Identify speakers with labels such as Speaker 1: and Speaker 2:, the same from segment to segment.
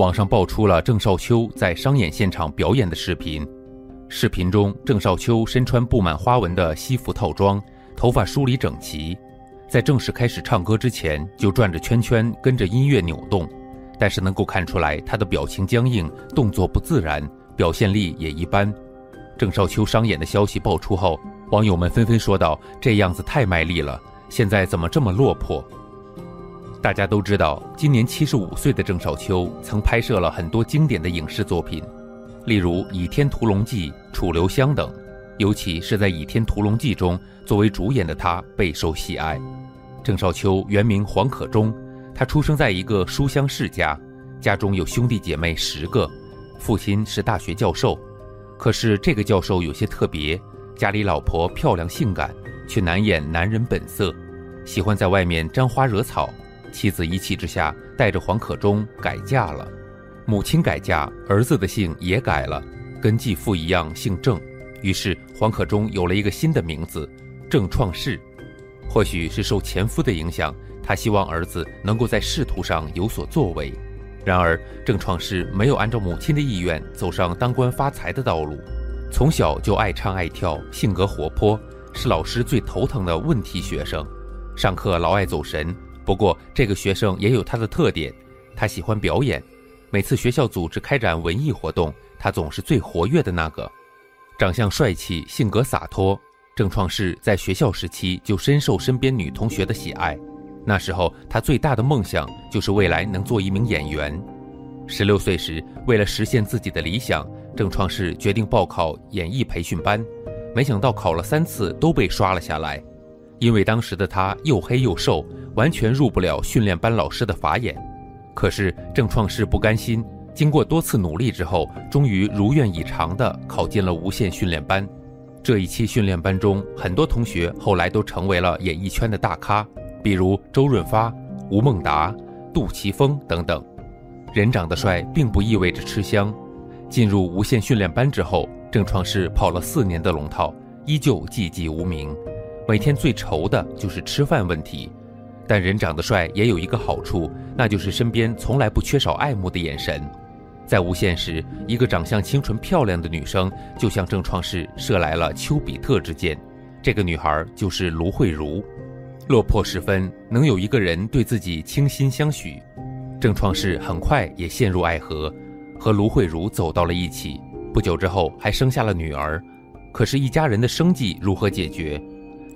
Speaker 1: 网上爆出了郑少秋在商演现场表演的视频。视频中，郑少秋身穿布满花纹的西服套装，头发梳理整齐，在正式开始唱歌之前就转着圈圈跟着音乐扭动。但是能够看出来，他的表情僵硬，动作不自然，表现力也一般。郑少秋商演的消息爆出后，网友们纷纷说道：“这样子太卖力了，现在怎么这么落魄？”大家都知道，今年七十五岁的郑少秋曾拍摄了很多经典的影视作品。例如《倚天屠龙记》《楚留香》等，尤其是在《倚天屠龙记》中，作为主演的他备受喜爱。郑少秋原名黄可忠，他出生在一个书香世家，家中有兄弟姐妹十个，父亲是大学教授。可是这个教授有些特别，家里老婆漂亮性感，却难掩男人本色，喜欢在外面沾花惹草。妻子一气之下，带着黄可忠改嫁了。母亲改嫁，儿子的姓也改了，跟继父一样姓郑。于是黄可忠有了一个新的名字，郑创世。或许是受前夫的影响，他希望儿子能够在仕途上有所作为。然而郑创世没有按照母亲的意愿走上当官发财的道路。从小就爱唱爱跳，性格活泼，是老师最头疼的问题学生。上课老爱走神。不过这个学生也有他的特点，他喜欢表演。每次学校组织开展文艺活动，他总是最活跃的那个。长相帅气，性格洒脱，郑创世在学校时期就深受身边女同学的喜爱。那时候，他最大的梦想就是未来能做一名演员。十六岁时，为了实现自己的理想，郑创世决定报考演艺培训班。没想到考了三次都被刷了下来，因为当时的他又黑又瘦，完全入不了训练班老师的法眼。可是郑创世不甘心，经过多次努力之后，终于如愿以偿地考进了无线训练班。这一期训练班中，很多同学后来都成为了演艺圈的大咖，比如周润发、吴孟达、杜琪峰等等。人长得帅并不意味着吃香。进入无线训练班之后，郑创世跑了四年的龙套，依旧寂寂无名，每天最愁的就是吃饭问题。但人长得帅也有一个好处，那就是身边从来不缺少爱慕的眼神。在无线时，一个长相清纯漂亮的女生就向郑创世射来了丘比特之箭。这个女孩就是卢慧茹。落魄时分，能有一个人对自己倾心相许，郑创世很快也陷入爱河，和卢慧茹走到了一起。不久之后，还生下了女儿。可是，一家人的生计如何解决？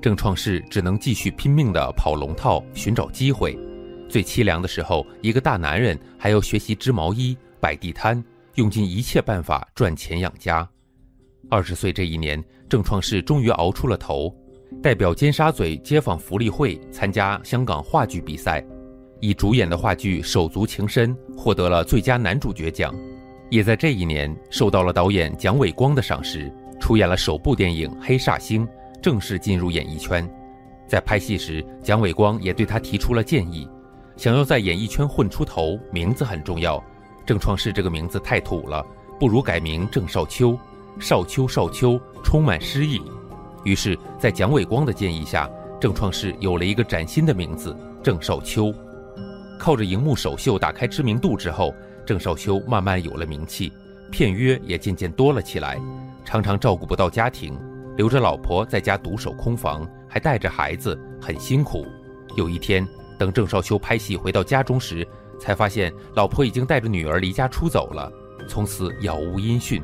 Speaker 1: 郑创世只能继续拼命地跑龙套，寻找机会。最凄凉的时候，一个大男人还要学习织毛衣、摆地摊，用尽一切办法赚钱养家。二十岁这一年，郑创世终于熬出了头，代表尖沙咀街坊福利会参加香港话剧比赛，以主演的话剧《手足情深》获得了最佳男主角奖。也在这一年，受到了导演蒋伟光的赏识，出演了首部电影《黑煞星》。正式进入演艺圈，在拍戏时，蒋伟光也对他提出了建议：想要在演艺圈混出头，名字很重要。郑创世这个名字太土了，不如改名郑少秋。少秋，少秋，充满诗意。于是，在蒋伟光的建议下，郑创世有了一个崭新的名字——郑少秋。靠着荧幕首秀打开知名度之后，郑少秋慢慢有了名气，片约也渐渐多了起来，常常照顾不到家庭。留着老婆在家独守空房，还带着孩子，很辛苦。有一天，等郑少秋拍戏回到家中时，才发现老婆已经带着女儿离家出走了，从此杳无音讯。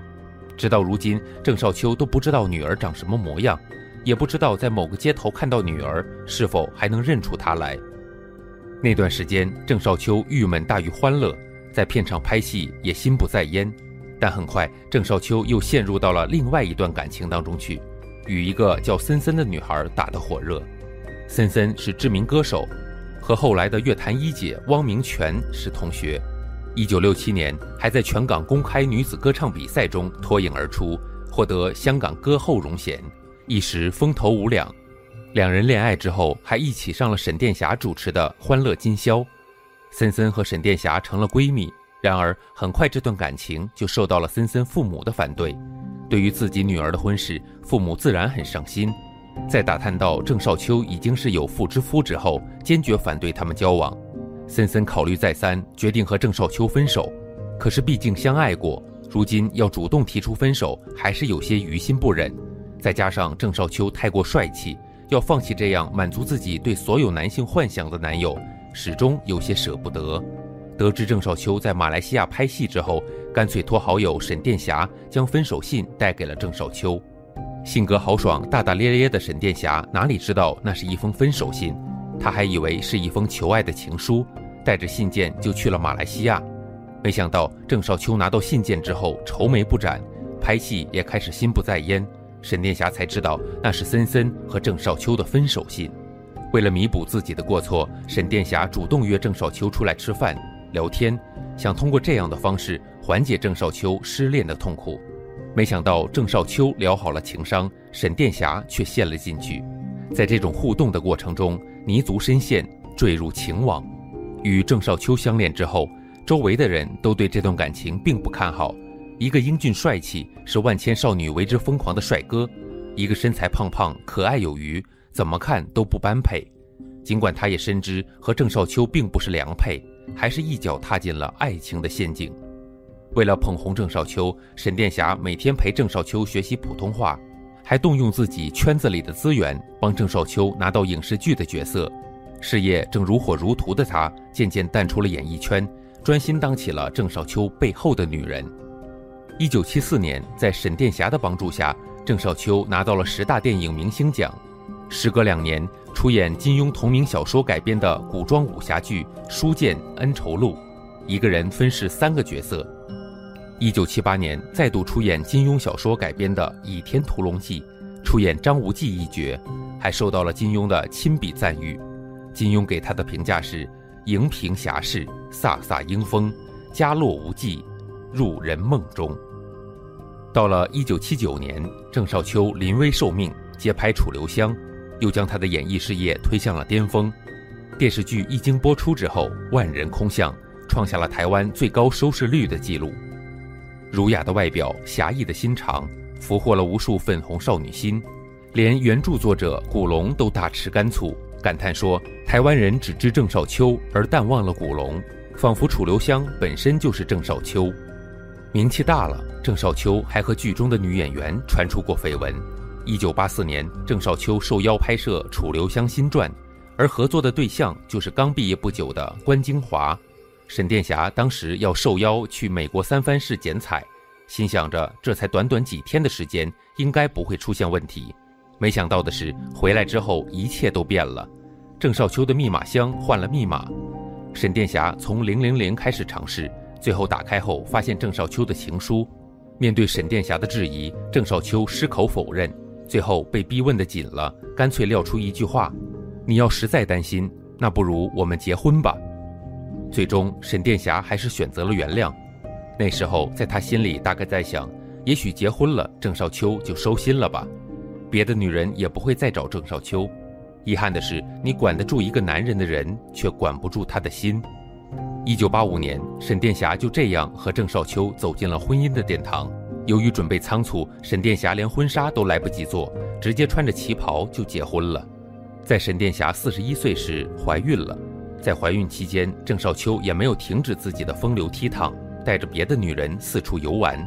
Speaker 1: 直到如今，郑少秋都不知道女儿长什么模样，也不知道在某个街头看到女儿是否还能认出她来。那段时间，郑少秋郁闷大于欢乐，在片场拍戏也心不在焉。但很快，郑少秋又陷入到了另外一段感情当中去。与一个叫森森的女孩打得火热，森森是知名歌手，和后来的乐坛一姐汪明荃是同学。一九六七年，还在全港公开女子歌唱比赛中脱颖而出，获得香港歌后荣衔，一时风头无两。两人恋爱之后，还一起上了沈殿霞主持的《欢乐今宵》，森森和沈殿霞成了闺蜜。然而，很快这段感情就受到了森森父母的反对。对于自己女儿的婚事，父母自然很上心。在打探到郑少秋已经是有妇之夫之后，坚决反对他们交往。森森考虑再三，决定和郑少秋分手。可是毕竟相爱过，如今要主动提出分手，还是有些于心不忍。再加上郑少秋太过帅气，要放弃这样满足自己对所有男性幻想的男友，始终有些舍不得。得知郑少秋在马来西亚拍戏之后，干脆托好友沈殿霞将分手信带给了郑少秋。性格豪爽、大大咧咧的沈殿霞哪里知道那是一封分手信，他还以为是一封求爱的情书，带着信件就去了马来西亚。没想到郑少秋拿到信件之后愁眉不展，拍戏也开始心不在焉。沈殿霞才知道那是森森和郑少秋的分手信。为了弥补自己的过错，沈殿霞主动约郑少秋出来吃饭。聊天，想通过这样的方式缓解郑少秋失恋的痛苦，没想到郑少秋聊好了情商，沈殿霞却陷了进去。在这种互动的过程中，泥足深陷，坠入情网。与郑少秋相恋之后，周围的人都对这段感情并不看好。一个英俊帅气，是万千少女为之疯狂的帅哥；一个身材胖胖、可爱有余，怎么看都不般配。尽管他也深知和郑少秋并不是良配。还是一脚踏进了爱情的陷阱。为了捧红郑少秋，沈殿霞每天陪郑少秋学习普通话，还动用自己圈子里的资源帮郑少秋拿到影视剧的角色。事业正如火如荼的她，渐渐淡出了演艺圈，专心当起了郑少秋背后的女人。一九七四年，在沈殿霞的帮助下，郑少秋拿到了十大电影明星奖。时隔两年，出演金庸同名小说改编的古装武侠剧《书剑恩仇录》，一个人分饰三个角色。一九七八年，再度出演金庸小说改编的《倚天屠龙记》，出演张无忌一角，还受到了金庸的亲笔赞誉。金庸给他的评价是：荧屏侠士，飒飒英风，家落无际，入人梦中。到了一九七九年，郑少秋临危受命，接拍《楚留香》。又将他的演艺事业推向了巅峰。电视剧一经播出之后，万人空巷，创下了台湾最高收视率的记录。儒雅的外表，侠义的心肠，俘获了无数粉红少女心。连原著作者古龙都大吃干醋，感叹说：“台湾人只知郑少秋，而淡忘了古龙，仿佛楚留香本身就是郑少秋。”名气大了，郑少秋还和剧中的女演员传出过绯闻。一九八四年，郑少秋受邀拍摄《楚留香新传》，而合作的对象就是刚毕业不久的关京华。沈殿霞当时要受邀去美国三藩市剪彩，心想着这才短短几天的时间，应该不会出现问题。没想到的是，回来之后一切都变了。郑少秋的密码箱换了密码，沈殿霞从零零零开始尝试，最后打开后发现郑少秋的情书。面对沈殿霞的质疑，郑少秋矢口否认。最后被逼问的紧了，干脆撂出一句话：“你要实在担心，那不如我们结婚吧。”最终，沈殿霞还是选择了原谅。那时候，在他心里大概在想：也许结婚了，郑少秋就收心了吧，别的女人也不会再找郑少秋。遗憾的是，你管得住一个男人的人，却管不住他的心。一九八五年，沈殿霞就这样和郑少秋走进了婚姻的殿堂。由于准备仓促，沈殿霞连婚纱都来不及做，直接穿着旗袍就结婚了。在沈殿霞四十一岁时怀孕了，在怀孕期间，郑少秋也没有停止自己的风流倜傥，带着别的女人四处游玩。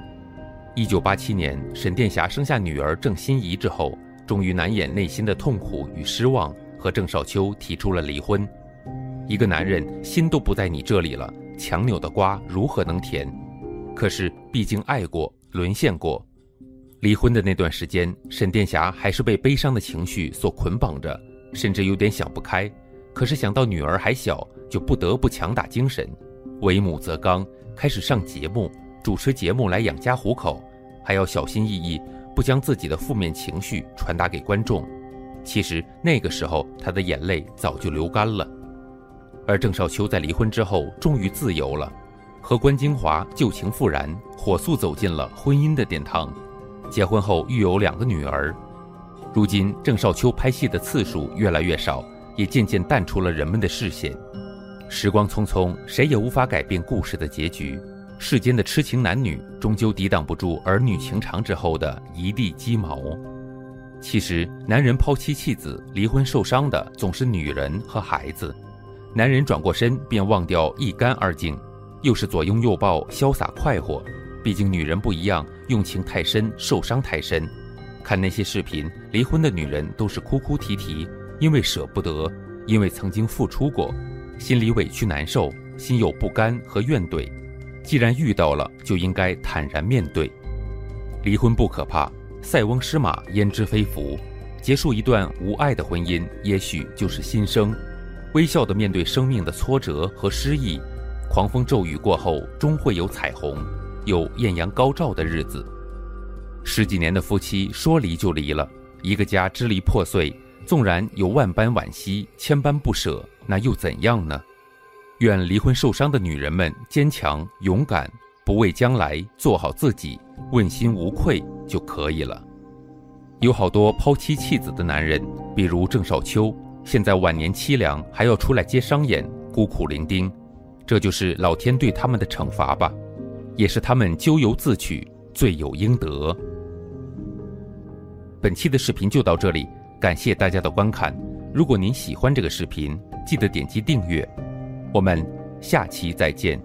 Speaker 1: 一九八七年，沈殿霞生下女儿郑欣宜之后，终于难掩内心的痛苦与失望，和郑少秋提出了离婚。一个男人心都不在你这里了，强扭的瓜如何能甜？可是毕竟爱过。沦陷过，离婚的那段时间，沈殿霞还是被悲伤的情绪所捆绑着，甚至有点想不开。可是想到女儿还小，就不得不强打精神，为母则刚，开始上节目，主持节目来养家糊口，还要小心翼翼，不将自己的负面情绪传达给观众。其实那个时候，她的眼泪早就流干了。而郑少秋在离婚之后，终于自由了。和关金华旧情复燃，火速走进了婚姻的殿堂。结婚后育有两个女儿。如今郑少秋拍戏的次数越来越少，也渐渐淡出了人们的视线。时光匆匆，谁也无法改变故事的结局。世间的痴情男女，终究抵挡不住儿女情长之后的一地鸡毛。其实，男人抛妻弃子、离婚受伤的总是女人和孩子。男人转过身便忘掉一干二净。又是左拥右抱，潇洒快活。毕竟女人不一样，用情太深，受伤太深。看那些视频，离婚的女人都是哭哭啼啼，因为舍不得，因为曾经付出过，心里委屈难受，心有不甘和怨怼。既然遇到了，就应该坦然面对。离婚不可怕，塞翁失马焉知非福。结束一段无爱的婚姻，也许就是新生。微笑地面对生命的挫折和失意，狂风骤雨过后，终会有彩虹，有艳阳高照的日子。十几年的夫妻说离就离了，一个家支离破碎，纵然有万般惋惜、千般不舍，那又怎样呢？愿离婚受伤的女人们坚强勇敢，不畏将来，做好自己，问心无愧就可以了。有好多抛妻弃子的男人，比如郑少秋，现在晚年凄凉，还要出来接商演，孤苦伶仃，这就是老天对他们的惩罚吧，也是他们咎由自取，罪有应得。本期的视频就到这里，感谢大家的观看。如果您喜欢这个视频，记得点击订阅。我们下期再见。